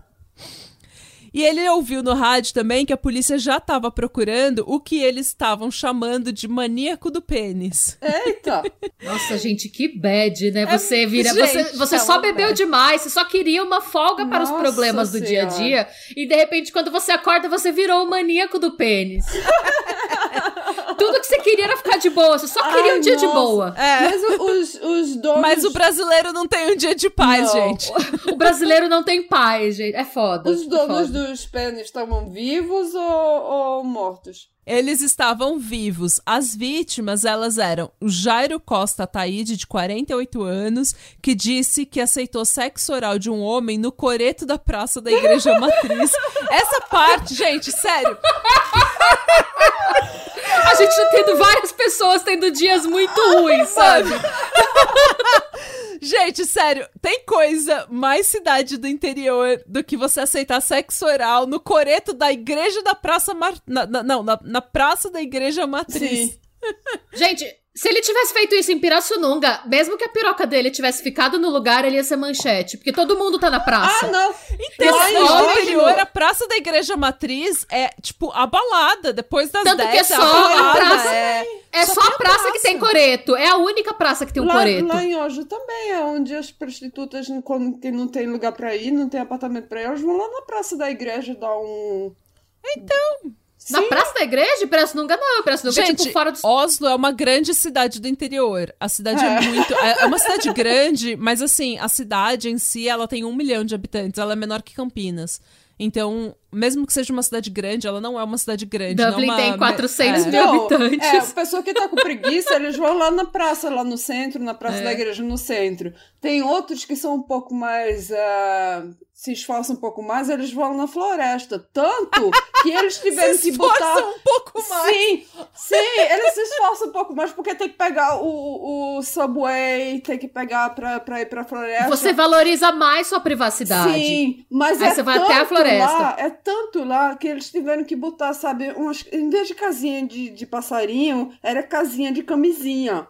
E ele ouviu no rádio também que a polícia já estava procurando o que eles estavam chamando de maníaco do pênis. Eita! [LAUGHS] Nossa, gente, que bad, né? É, Você vira. gente, você você é só bebeu bad. demais, você só queria uma folga para os Nossa problemas do dia a dia. E de repente, quando você acorda, você virou o maníaco do pênis. [LAUGHS] Tudo que você queria era ficar de boa, você só queria Ai, um dia de nossa. boa. É. Mas o- os, os donos. Mas o brasileiro não tem um dia de paz, Não. gente. [LAUGHS] O brasileiro não tem paz, gente. É foda. Os é donos foda. dos pênis estavam vivos ou, ou mortos? Eles estavam vivos. As vítimas, elas eram o Jairo Costa Ataíde, de 48 anos, que disse que aceitou sexo oral de um homem no coreto da praça da Igreja Matriz. [LAUGHS] Essa parte, gente, sério. A gente tá tendo várias pessoas tendo dias muito ruins, sabe? [LAUGHS] Gente, sério, tem coisa mais cidade do interior do que você aceitar sexo oral no coreto da Igreja da Praça... Mar... na- na- não, na, na Praça da Igreja Matriz. Sim. Gente, se ele tivesse feito isso em Pirassununga, mesmo que a piroca dele tivesse ficado no lugar, ele ia ser manchete. Porque todo mundo tá na praça. Ah, não! Então, em no interior, a Praça da Igreja Matriz é, tipo, a balada. Depois das Tanto 10 que é é só a a praça- É... É Só só, a praça, praça. que tem coreto. É a única praça que tem um lá, coreto. lá em Oslo também é onde as prostitutas, quando que não tem lugar pra ir, não tem apartamento pra ir, elas vão lá na praça da igreja dar um. Então, Na Sim. praça da igreja? Pirassununga não. Pirassununga é Gente, tipo fora do... Oslo é uma grande cidade do interior. A cidade é, É. muito. É é uma cidade [LAUGHS] grande, mas assim, a cidade em si ela tem um milhão de habitantes. Ela é menor que Campinas. Então, mesmo que seja uma cidade grande, ela não é uma cidade grande. Dublin não é uma- tem 400 é. mil Não, habitantes. É, a pessoa que tá com preguiça, eles vão lá na praça, lá no centro, na praça É. da igreja, no centro. Tem outros que são um pouco mais. ah, se esforçam um pouco mais, eles vão na floresta. Tanto que eles [LAUGHS] tiveram Se que botar. esforçam um pouco mais. Sim, sim, eles se esforçam um pouco mais porque tem que pegar o, o subway, tem que pegar pra, pra ir pra floresta. Você valoriza mais sua privacidade. Sim, mas Aí é você vai tanto até a floresta. Lá, é tanto lá que eles tiveram que botar, sabe, umas, em vez de casinha de, de passarinho, era casinha de camisinha.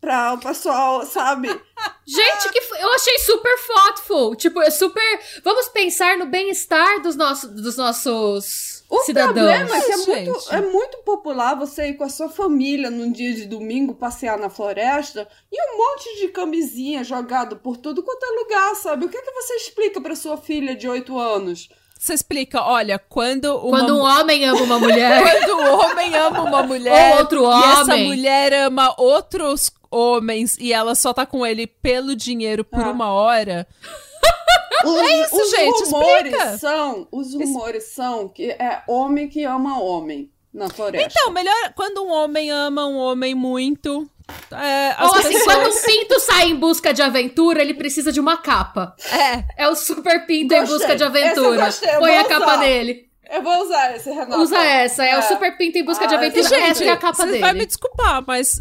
Pra o pessoal, sabe? [LAUGHS] Gente, que eu achei super thoughtful. Tipo, super. Vamos pensar no bem-estar dos nossos, dos nossos O cidadãos. problema é que é muito, é muito popular você ir com a sua família num dia de domingo passear na floresta e um monte de camisinha jogado por tudo quanto é lugar, sabe? O que é que você explica pra sua filha de 8 anos? Você explica, olha, quando uma Quando um homem ama uma mulher. [LAUGHS] Quando o homem ama uma [LAUGHS] mulher Ou outro e essa homem. mulher ama outros homens e ela só tá com ele pelo dinheiro por Ah. uma hora. [LAUGHS] Os, É isso, os gente, rumores explica. são, os rumores são que é homem que ama homem na floresta. Então, melhor quando um homem ama um homem muito. É, as Ou assim, pessoas... quando um pinto sai em busca de aventura, ele precisa de uma capa. É, É o super pinto em Gostei. busca de aventura. gostei, eu Põe a capa nele. Eu vou usar esse, Renata. Usa essa, é, o super pinto em busca de Ah, aventura. gente, essa é a capa você dele. vai me desculpar, mas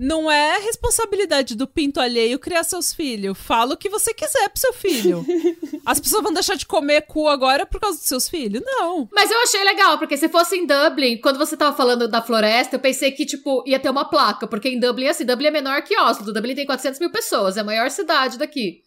não é responsabilidade do pinto alheio criar seus filhos. Fala o que você quiser pro seu filho. [LAUGHS] As pessoas vão deixar de comer cu agora por causa dos seus filhos? Não. Mas eu achei legal, porque se fosse em Dublin, quando você tava falando da floresta, eu pensei que, tipo, ia ter uma placa. Porque em Dublin, assim, Dublin é menor que Oslo. Dublin tem 400 mil pessoas, é a maior cidade daqui.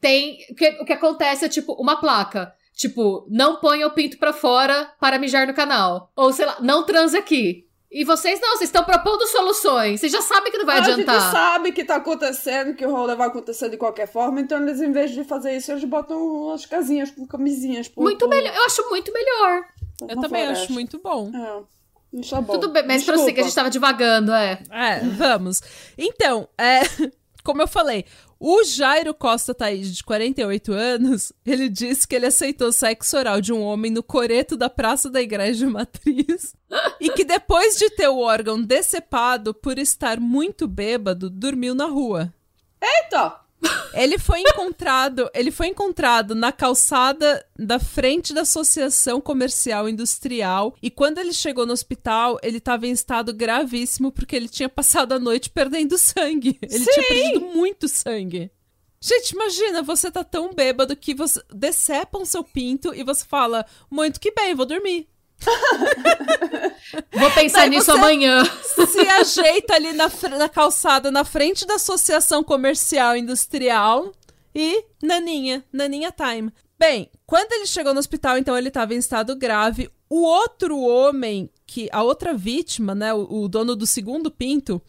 Tem. O que, o que acontece é, tipo, uma placa. Tipo, não ponha o pinto pra fora para mijar no canal. Ou sei lá, não transa aqui. E vocês não, vocês estão propondo soluções. Vocês já sabem que não vai a adiantar. A gente sabe que tá acontecendo, que o rolê vai acontecer de qualquer forma, então eles, em vez de fazer isso, eles botam as casinhas com camisinhas. Por, muito por, melhor. Eu acho muito melhor. Eu também floresta. acho muito bom. É. Isso é bom. Tudo bem, mas prossiga, a gente tava divagando, é. É, vamos. Então, é, [LAUGHS] como eu falei, o Jairo Costa Thaís, de 48 anos, ele disse que ele aceitou sexo oral de um homem no coreto da Praça da Igreja Matriz e que depois de ter o órgão decepado por estar muito bêbado, dormiu na rua. Eita! Ele foi encontrado, ele foi encontrado na calçada da frente da Associação Comercial Industrial e quando ele chegou no hospital, ele estava em estado gravíssimo porque ele tinha passado a noite perdendo sangue. Ele Sim. tinha perdido muito sangue. Gente, imagina, você tá tão bêbado que você decepam seu pinto e você fala: "Muito que bem, vou dormir". [LAUGHS] Vou pensar Daí nisso amanhã. Se ajeita ali na, na calçada, na frente da Associação Comercial Industrial e naninha, naninha time. Bem, quando ele chegou no hospital, então ele estava em estado grave. O outro homem, que a outra vítima, né, o, o dono do segundo pinto,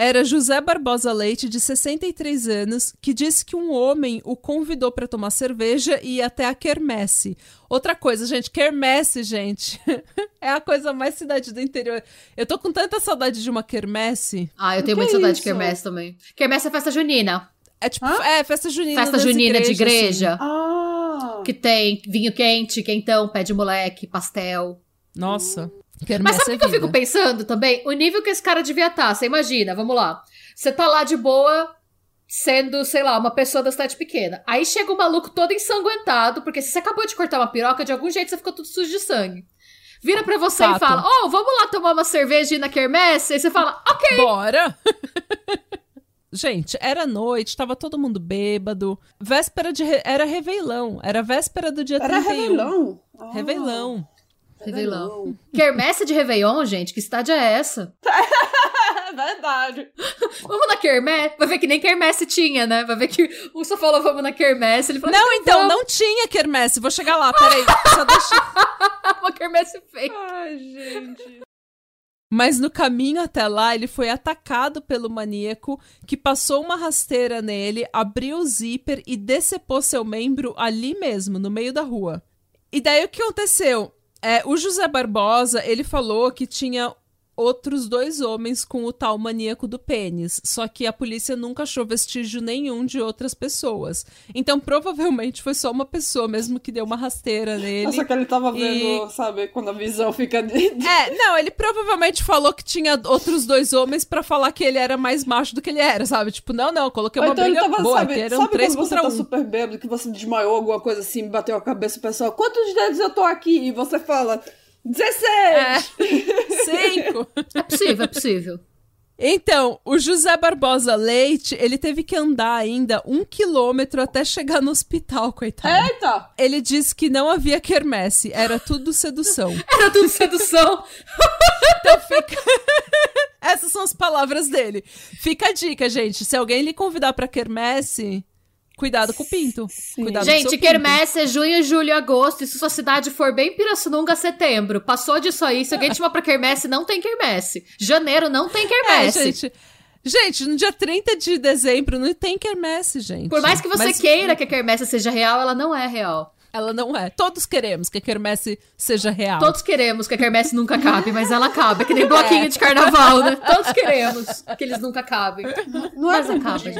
era José Barbosa Leite, de 63 anos, que disse que um homem o convidou para tomar cerveja e ir até a quermesse. Outra coisa, gente, quermesse, gente, [LAUGHS] é a coisa mais cidade do interior. Eu tô com tanta saudade de uma quermesse. Ah, eu tenho muita saudade de isso? quermesse também. Quermesse é festa junina. É tipo, Hã? é, festa junina Festa junina de igrejas, igreja. Ah! Que tem vinho quente, quentão, pé de moleque, pastel. assim. Nossa, quermesse Mas sabe o que eu fico pensando também? O nível que esse cara devia estar. Você imagina, vamos lá. Você tá lá de boa, sendo, sei lá, uma pessoa da cidade pequena. Aí chega um maluco todo ensanguentado, porque se você acabou de cortar uma piroca, de algum jeito você ficou tudo sujo de sangue. Vira pra você e Fato. fala: Ô, vamos lá tomar uma cerveja e ir na quermesse? Aí você fala: Ok. Bora! [LAUGHS] Gente, era noite, tava todo mundo bêbado. Véspera de. Re... Era Reveilão. Era véspera do dia Era 31. Revelão? Ah, Reveilão. Réveillon. Quermesse de Réveillon, gente? Que cidade é essa? [LAUGHS] Verdade. Vamos na quermesse? Vai ver que nem quermesse tinha, né? Vai ver que o só falou vamos na quermesse. Ele falou: Não, então, vamos. não tinha quermesse. Vou chegar lá, peraí. Só deixa... [LAUGHS] uma quermesse feia. Ai, gente. Mas no caminho até lá, ele foi atacado pelo maníaco, que passou uma rasteira nele, abriu o zíper e decepou seu membro ali mesmo, no meio da rua. E daí o que aconteceu? É, o José Barbosa, ele falou que tinha outros dois homens com o tal maníaco do pênis, só que a polícia nunca achou vestígio nenhum de outras pessoas. Então, provavelmente foi só uma pessoa mesmo que deu uma rasteira nele. Nossa, que ele tava vendo, E- sabe, quando a visão fica É, não, ele provavelmente falou que tinha outros dois homens pra falar que ele era mais macho do que ele era, sabe? Tipo, não, não, coloquei uma então ele briga tava, boa, sabe, que eram sabe três quando você tá um. super bêbado, que você desmaiou alguma coisa assim, bateu a cabeça, o pessoal, quantos dedos eu tô aqui? E você fala, 16! É, cinco. É possível, é possível. Então, o José Barbosa Leite, ele teve que andar ainda um quilômetro até chegar no hospital, coitado. Eita! Ele disse que não havia quermesse, era tudo sedução. [LAUGHS] Era tudo sedução. Então fica. [LAUGHS] Essas são as palavras dele. Fica a dica, gente. Se alguém lhe convidar pra quermesse, cuidado com o pinto. Cuidado Gente, quermesse é junho, julho, agosto. E se sua cidade for bem Pirassununga, setembro. Passou disso aí. Se alguém te chamar pra quermesse, não tem quermesse. Janeiro não tem É, quermesse. gente. Gente, no dia 30 de dezembro não tem quermesse, gente. Por mais que você Mas queira que a quermesse seja real, ela não é real. Ela não é. Todos queremos que a quermesse seja real. Todos queremos que a quermesse nunca acabe, mas ela acaba. É que nem bloquinho de carnaval, né? Todos queremos que eles nunca acabem. Não é Mas tempo acaba, de gente.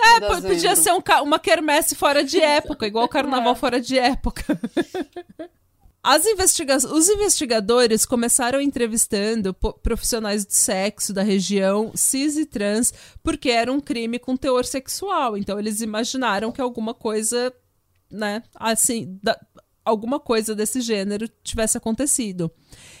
É, em po- podia dezembro. ser um uma quermesse fora de [LAUGHS] época, igual o carnaval fora de época. As investiga os investigadores começaram entrevistando profissionais de sexo da região cis e trans porque era um crime com teor sexual. Então eles imaginaram que alguma coisa, né, assim, da- alguma coisa desse gênero tivesse acontecido.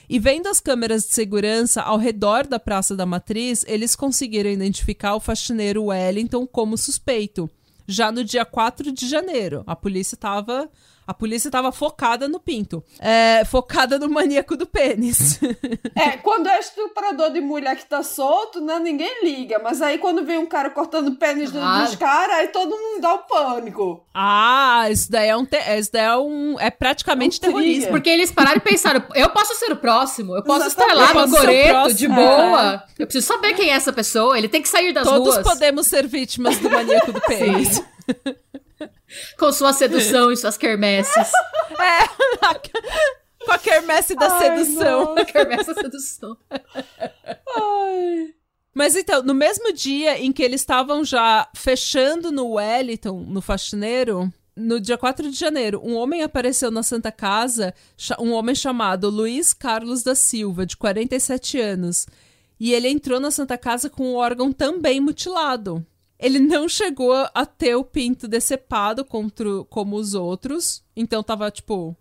E vendo as câmeras de segurança ao redor da Praça da Matriz, eles conseguiram identificar o faxineiro Wellington como suspeito. Já no dia 4 de janeiro, a polícia estava A polícia tava focada no pinto. É, focada no maníaco do pênis. [LAUGHS] É, quando é estuprador de mulher que tá solto, né, ninguém liga. Mas aí quando vem um cara cortando o pênis Ah. dos caras, aí todo mundo dá o pânico. ah, isso daí é um. te- Isso daí é um. É praticamente Um terrorismo. Porque eles pararam e pensaram, eu posso ser o próximo, eu posso estar Exatamente. lá no o Goreto, de boa. Eu preciso saber quem é essa pessoa, ele tem que sair das Todos ruas podemos ser vítimas do maníaco do [LAUGHS] pênis. [LAUGHS] com sua sedução e suas quermesses. [LAUGHS] [LAUGHS] Com a quermesse da Ai, sedução. nossa. Quermesse sedução. Ai. Mas então, no mesmo dia em que eles estavam já fechando no Wellington, no faxineiro, no dia 4 de janeiro, um homem apareceu na Santa Casa, um homem chamado Luiz Carlos da Silva, de 47 anos. E ele entrou na Santa Casa com o órgão também mutilado. Ele não chegou a ter o pinto decepado contra, como os outros, então tava tipo.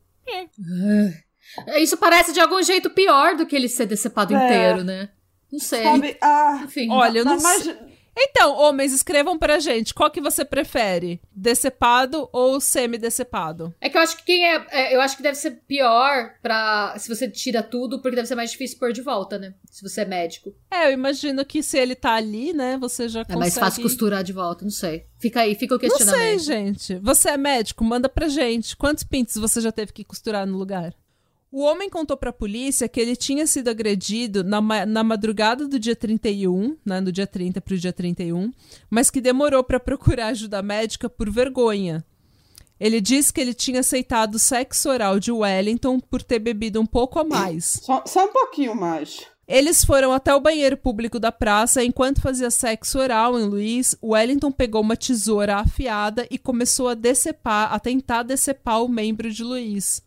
Isso parece de algum jeito pior do que ele ser decepado É. inteiro, né? Não sei. Sabe? Ah, Enfim. Olha, eu não mas- sei. Então, homens, escrevam pra gente. Qual que você prefere? Decepado ou semi-decepado? É que eu acho que quem é, é, Eu acho que deve ser pior pra. Se você tira tudo, porque deve ser mais difícil pôr de volta, né? Se você é médico. É, eu imagino que se ele tá ali, né, você já É consegue... mais fácil costurar de volta, não sei. Fica aí, fica o Não sei, questionamento. gente. Você é médico? Manda pra gente. Quantos pintos você já teve que costurar no lugar? O homem contou pra polícia que ele tinha sido agredido na, ma- na madrugada do dia 31, né, no dia 30 pro dia 31, mas que demorou pra procurar ajuda médica por vergonha. Ele disse que ele tinha aceitado o sexo oral de Wellington por ter bebido um pouco a mais. Só, só um pouquinho mais. Eles foram até o banheiro público da praça. Enquanto fazia sexo oral em Luiz, Wellington pegou uma tesoura afiada e começou a decepar, a tentar decepar o membro de Luiz.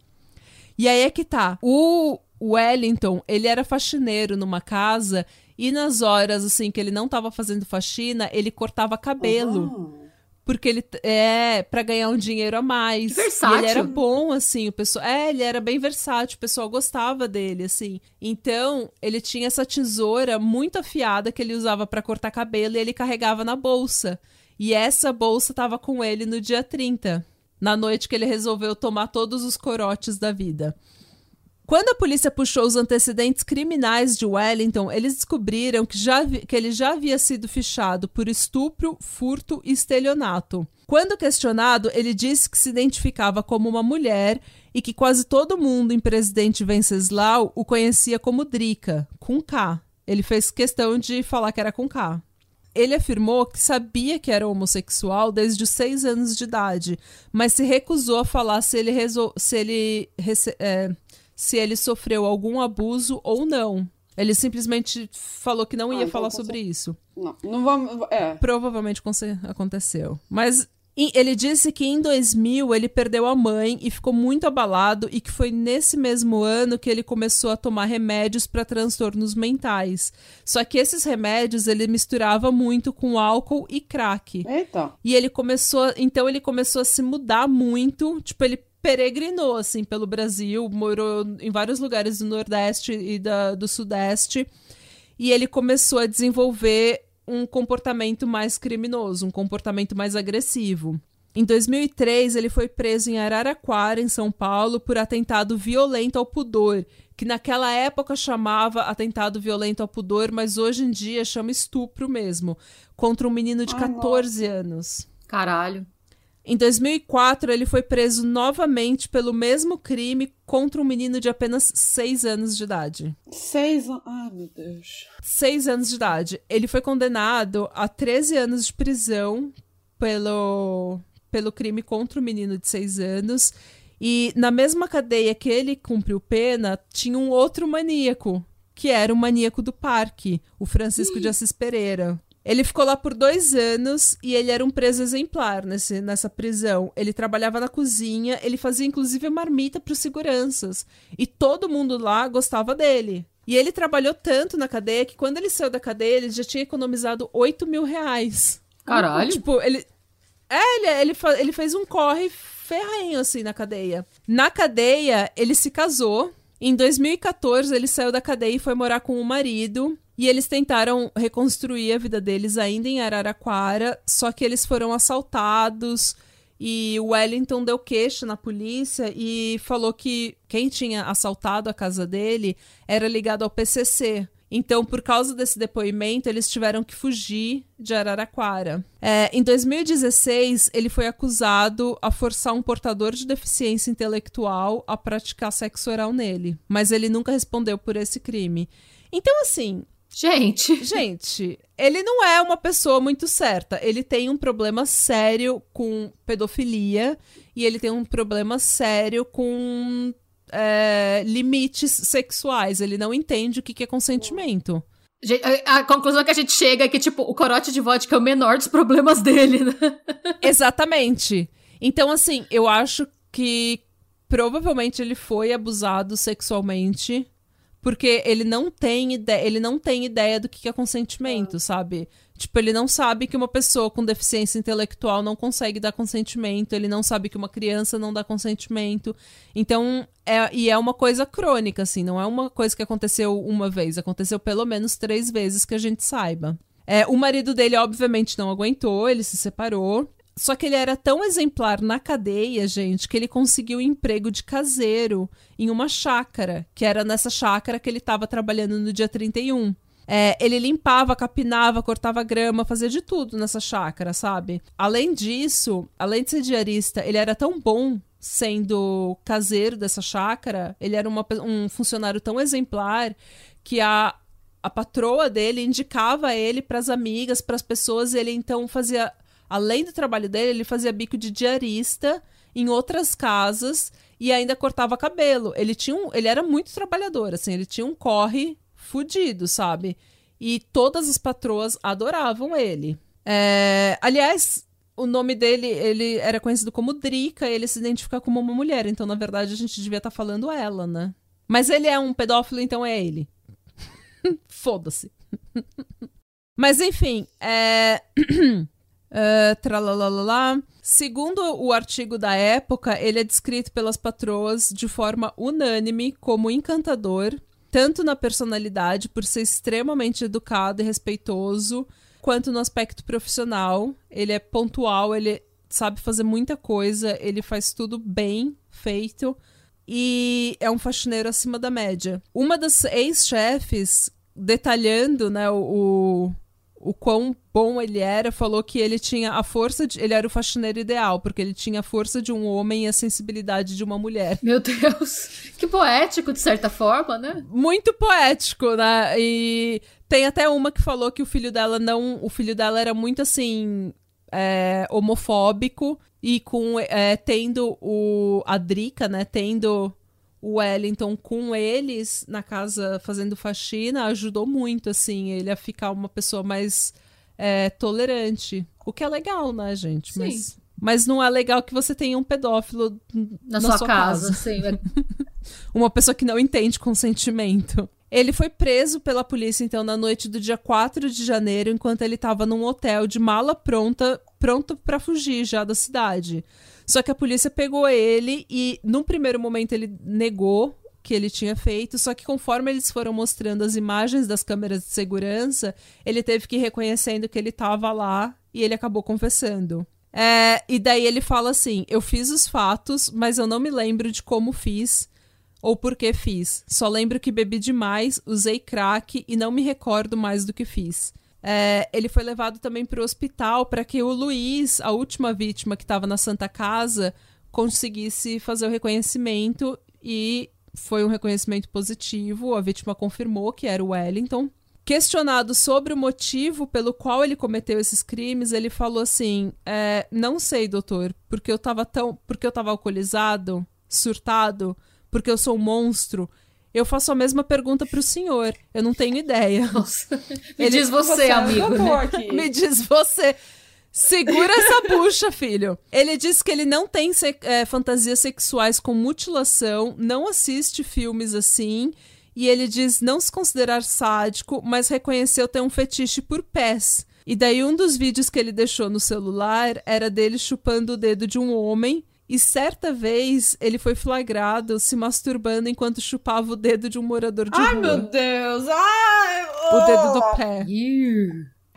E aí é que tá. O Wellington, ele era faxineiro numa casa e nas horas assim que ele não tava fazendo faxina, ele cortava cabelo. Ah. Porque ele é para ganhar um dinheiro a mais. Versátil. E ele era bom, assim, o pessoal. É, ele era bem versátil, o pessoal gostava dele, assim. Então, ele tinha essa tesoura muito afiada que ele usava para cortar cabelo e ele carregava na bolsa. E essa bolsa tava com ele no dia 30, na noite que ele resolveu tomar todos os corotes da vida. Quando a polícia puxou os antecedentes criminais de Wellington, eles descobriram que, já que ele já havia sido fichado por estupro, furto e estelionato. Quando questionado, ele disse que se identificava como uma mulher e que quase todo mundo em Presidente Venceslau o conhecia como Drica, com K. Ele fez questão de falar que era com K. Ele afirmou que sabia que era homossexual desde os seis anos de idade, mas se recusou a falar se ele, resol- se ele, rece- é, se ele sofreu algum abuso ou não. Ele simplesmente falou que não Ah, ia então falar sobre isso. Não, não vamos. É. Provavelmente aconteceu. Mas ele disse que em 2000 ele perdeu a mãe e ficou muito abalado e que foi nesse mesmo ano que ele começou a tomar remédios para transtornos mentais. Só que esses remédios ele misturava muito com álcool e crack. Eita. E ele começou, então ele começou a se mudar muito, tipo, ele peregrinou assim pelo Brasil, morou em vários lugares do Nordeste e da, do Sudeste, e ele começou a desenvolver um comportamento mais criminoso, um comportamento mais agressivo. Em 2003, ele foi preso em Araraquara, em São Paulo, por atentado violento ao pudor, que naquela época chamava atentado violento ao pudor, mas hoje em dia chama estupro mesmo, contra um menino de Ai, 14 anos. Caralho. Em 2004, ele foi preso novamente pelo mesmo crime contra um menino de apenas 6 anos de idade. Seis anos. Ai, meu Deus. 6 anos de idade. Ele foi condenado a 13 anos de prisão pelo, pelo crime contra o menino de 6 anos. E na mesma cadeia que ele cumpriu pena, tinha um outro maníaco, que era o maníaco do parque, o Francisco de Assis Pereira. Ele ficou lá por dois anos e ele era um preso exemplar nesse, nessa prisão. Ele trabalhava na cozinha, ele fazia inclusive marmita para os seguranças. E todo mundo lá gostava dele. E ele trabalhou tanto na cadeia que quando ele saiu da cadeia, ele já tinha economizado 8 mil reais. Caralho. Tipo, ele. É, ele, ele, ele fez um corre ferrenho, assim, na cadeia. Na cadeia, ele se casou. Em 2014, ele saiu da cadeia e foi morar com o marido. E eles tentaram reconstruir a vida deles ainda em Araraquara, só que eles foram assaltados E o Wellington deu queixa na polícia e falou que quem tinha assaltado a casa dele era ligado ao PCC. Então, por causa desse depoimento, eles tiveram que fugir de Araraquara. É, em 2016, ele foi acusado a forçar um portador de deficiência intelectual a praticar sexo oral nele, mas ele nunca respondeu por esse crime. Então, assim, Gente. [LAUGHS] Gente, ele não é uma pessoa muito certa. Ele tem um problema sério com pedofilia e ele tem um problema sério com é, limites sexuais. Ele não entende o que, que é consentimento. A, a conclusão que a gente chega é que, tipo, o corote de vodka é o menor dos problemas dele, né? [LAUGHS] Exatamente. Então, assim, eu acho que provavelmente ele foi abusado sexualmente porque ele não tem ideia, ele não tem ideia do que é consentimento, sabe? Tipo, ele não sabe que uma pessoa com deficiência intelectual não consegue dar consentimento, ele não sabe que uma criança não dá consentimento. Então, é, e é uma coisa crônica, assim, não é uma coisa que aconteceu uma vez, aconteceu pelo menos três vezes que a gente saiba. É, o marido dele, obviamente, não aguentou, ele se separou. Só que ele era tão exemplar na cadeia, gente, que ele conseguiu um emprego de caseiro em uma chácara, que era nessa chácara que ele estava trabalhando no dia 31. É, ele limpava, capinava, cortava grama, fazia de tudo nessa chácara, sabe? Além disso, além de ser diarista, ele era tão bom sendo caseiro dessa chácara, ele era uma, um funcionário tão exemplar que a, a patroa dele indicava ele para as amigas, para as pessoas, ele então fazia além do trabalho dele, ele fazia bico de diarista em outras casas e ainda cortava cabelo. Ele tinha um, ele era muito trabalhador, assim, ele tinha um corre fudido, sabe? E todas as patroas adoravam ele. É, aliás, o nome dele, ele era conhecido como Drica, ele se identifica como uma mulher, então na verdade a gente devia estar tá falando ela, né? Mas ele é um pedófilo, então é ele. [LAUGHS] Foda-se. [LAUGHS] Mas enfim, é... [CLEARS THROAT] Uh, Segundo o artigo da época, ele é descrito pelas patroas de forma unânime como encantador, tanto na personalidade, por ser extremamente educado e respeitoso, quanto no aspecto profissional. Ele é pontual, ele sabe fazer muita coisa, ele faz tudo bem feito e é um faxineiro acima da média. Uma das ex-chefes, detalhando né, o, o quão bom ele era, falou que ele tinha a força de. Ele era o faxineiro ideal, porque ele tinha a força de um homem e a sensibilidade de uma mulher. Meu Deus! [LAUGHS] Que poético, de certa forma, né? Muito poético, né? E tem até uma que falou que o filho dela não. O filho dela era muito assim. É, homofóbico e com é, tendo o a Drica, né, tendo o Wellington com eles na casa fazendo faxina ajudou muito, assim, ele a ficar uma pessoa mais é, tolerante. O que é legal, né, gente? Sim. Mas, mas não é legal que você tenha um pedófilo na, na sua, sua, casa. casa. Sim. É. [LAUGHS] uma pessoa que não entende consentimento. Ele foi preso pela polícia, então, na noite do dia 4 de janeiro, enquanto ele estava num hotel de mala pronta, pronto para fugir já da cidade. Só que a polícia pegou ele e, num primeiro momento, ele negou que ele tinha feito, só que conforme eles foram mostrando as imagens das câmeras de segurança, ele teve que ir reconhecendo que ele estava lá e ele acabou confessando. É, e daí ele fala assim: Eu fiz os fatos, mas eu não me lembro de como fiz ou por que fiz. Só lembro que bebi demais, usei crack e não me recordo mais do que fiz. É, ele foi levado também para o hospital para que o Luiz, a última vítima que estava na Santa Casa, conseguisse fazer o reconhecimento e foi um reconhecimento positivo. A vítima confirmou que era o Wellington. Questionado sobre o motivo pelo qual ele cometeu esses crimes, ele falou assim: é, "Não sei, doutor, porque eu estava tão, porque eu estava alcoolizado, surtado, porque eu sou um monstro." Eu faço a mesma pergunta pro senhor. Eu não tenho ideia. [LAUGHS] Nossa. Me Ele, diz você, você amigo. Né? Me diz você. Segura essa bucha, filho. Ele diz que ele não tem se é, fantasias sexuais com mutilação, não assiste filmes assim. E ele diz não se considerar sádico, mas reconheceu ter um fetiche por pés. E daí um dos vídeos que ele deixou no celular era dele chupando o dedo de um homem e certa vez ele foi flagrado se masturbando enquanto chupava o dedo de um morador de Ai, rua. Ai, meu Deus! Ai, oh. O dedo do pé.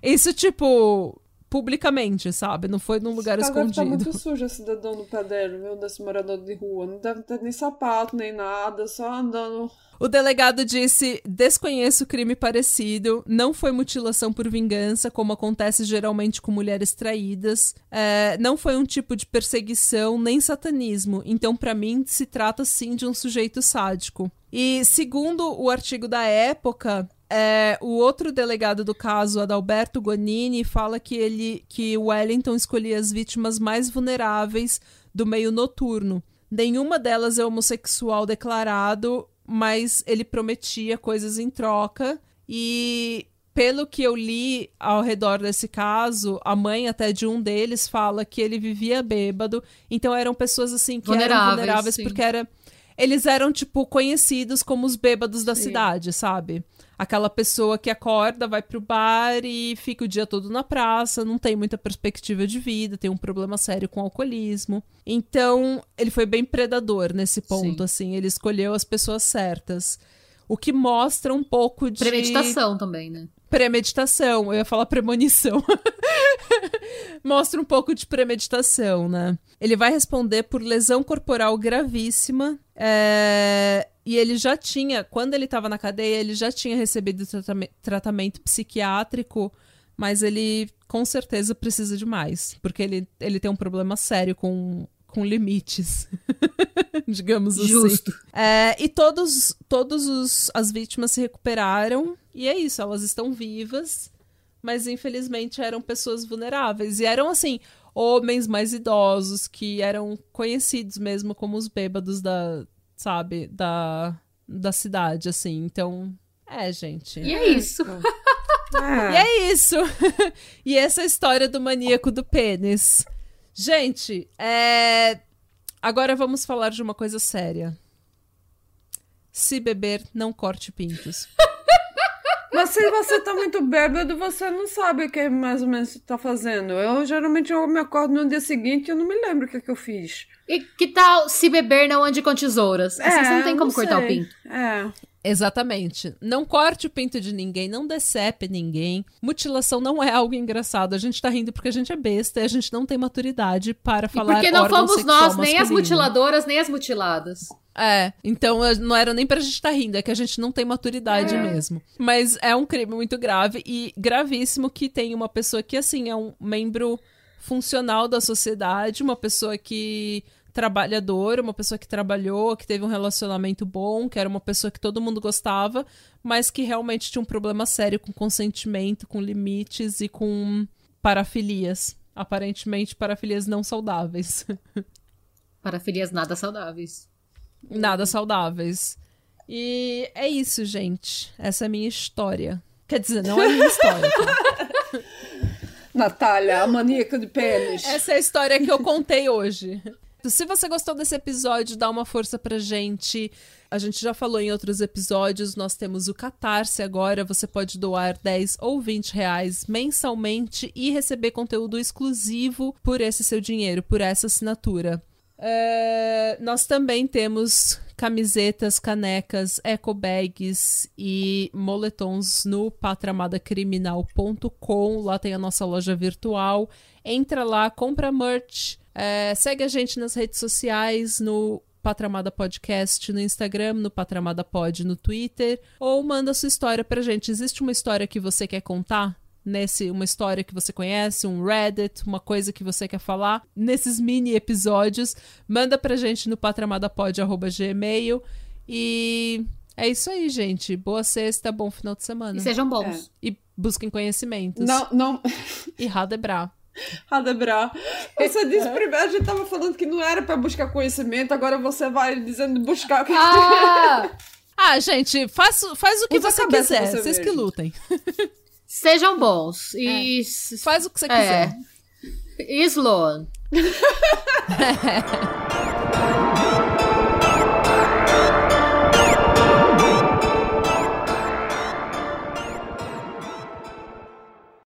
Isso, tipo, publicamente, sabe? Não foi num lugar Esse deve escondido. Tá muito sujo esse dedão no dele, viu? Desse morador de rua. Não deve ter nem sapato, nem nada, só andando. O delegado disse: desconheço crime parecido, não foi mutilação por vingança, como acontece geralmente com mulheres traídas, é, não foi um tipo de perseguição nem satanismo, então para mim se trata sim de um sujeito sádico. E segundo o artigo da época, é, o outro delegado do caso, Adalberto Gonini, fala que ele que Wellington escolhia as vítimas mais vulneráveis do meio noturno. Nenhuma delas é homossexual declarado mas ele prometia coisas em troca e pelo que eu li ao redor desse caso, a mãe até de um deles fala que ele vivia bêbado, então eram pessoas assim que Vulneráveis, eram vulneráveis sim. porque era eles eram tipo conhecidos como os bêbados da Sim. cidade, sabe? Aquela pessoa que acorda, vai pro bar e fica o dia todo na praça, não tem muita perspectiva de vida, tem um problema sério com alcoolismo. Então, ele foi bem predador nesse ponto, Sim. assim, ele escolheu as pessoas certas. O que mostra um pouco de Premeditação também, né? Premeditação. Eu ia falar premonição. [LAUGHS] Mostra um pouco de premeditação, né? Ele vai responder por lesão corporal gravíssima. é, E ele já tinha, quando ele estava na cadeia, ele já tinha recebido tratame- tratamento psiquiátrico, mas ele com certeza precisa de mais, porque ele, ele tem um problema sério com, com limites. [LAUGHS] Digamos assim. Justo. É, e todos, todos os, as vítimas se recuperaram. E é isso, elas estão vivas, mas infelizmente eram pessoas vulneráveis. E eram, assim, homens mais idosos que eram conhecidos mesmo como os bêbados da, sabe, da, da cidade, assim. Então, é, gente. E é isso. [LAUGHS] E é isso. [LAUGHS] e essa é a história do maníaco do pênis. Gente, é... agora vamos falar de uma coisa séria. Se beber, não corte pintos. [LAUGHS] Mas se você tá muito bêbado, você não sabe o que mais ou menos você tá fazendo. Eu geralmente eu me acordo no dia seguinte e eu não me lembro o que, é que eu fiz. E que tal se beber não ande com tesouras? Assim você não tem como cortar o É, sei. pinto. É. Exatamente. Não corte o pinto de ninguém, não decepe ninguém. Mutilação não é algo engraçado. A gente tá rindo porque a gente é besta e a gente não tem maturidade para E falar porque não fomos nós, nem as mutiladoras, nem as mutiladas. É, então eh, não era nem pra gente estar rindo, é que a gente não tem maturidade É. mesmo. Mas é um crime muito grave e gravíssimo que tem uma pessoa que, assim, é um membro funcional da sociedade, uma pessoa que trabalhadora, uma pessoa que trabalhou, que teve um relacionamento bom, que era uma pessoa que todo mundo gostava, mas que realmente tinha um problema sério com consentimento, com limites e com parafilias. Aparentemente, parafilias não saudáveis. [LAUGHS] Parafilias nada saudáveis. Nada saudáveis. E é isso, gente. Essa é a minha história. Quer dizer, não é a minha história. tá? [LAUGHS] Natália, a maníaca de pênis. Essa é a história que eu contei hoje. Se você gostou desse episódio, dá uma força pra gente. A gente já falou em outros episódios, nós temos o Catarse agora. Você pode doar 10 ou 20 reais mensalmente e receber conteúdo exclusivo por esse seu dinheiro, por essa assinatura. É, nós também temos camisetas, canecas, eco bags e moletons no patramadcriminal.com. Lá tem a nossa loja virtual. Entra lá, compra merch. É, segue a gente nas redes sociais, no Patramada Podcast no Instagram, no Patramada Pod no Twitter, ou manda sua história pra gente. Existe uma história que você quer contar? Nesse, uma história que você conhece, um Reddit, uma coisa que você quer falar, nesses mini episódios, manda pra gente no patramadapod.gmail. E é isso aí, gente. Boa sexta, bom final de semana. E sejam bons. E busquem conhecimentos. Não, não. [LAUGHS] E Radebra. Radebra. Você [LAUGHS] disse primeiro, a gente tava falando que não era pra buscar conhecimento, agora você vai dizendo buscar. Ah! [LAUGHS] Ah, gente, faz, faz o que Usa você quiser. você Vocês que mesmo. lutem. Sejam bons. E. s- Faz o que você É. quiser. E Sloan. [LAUGHS]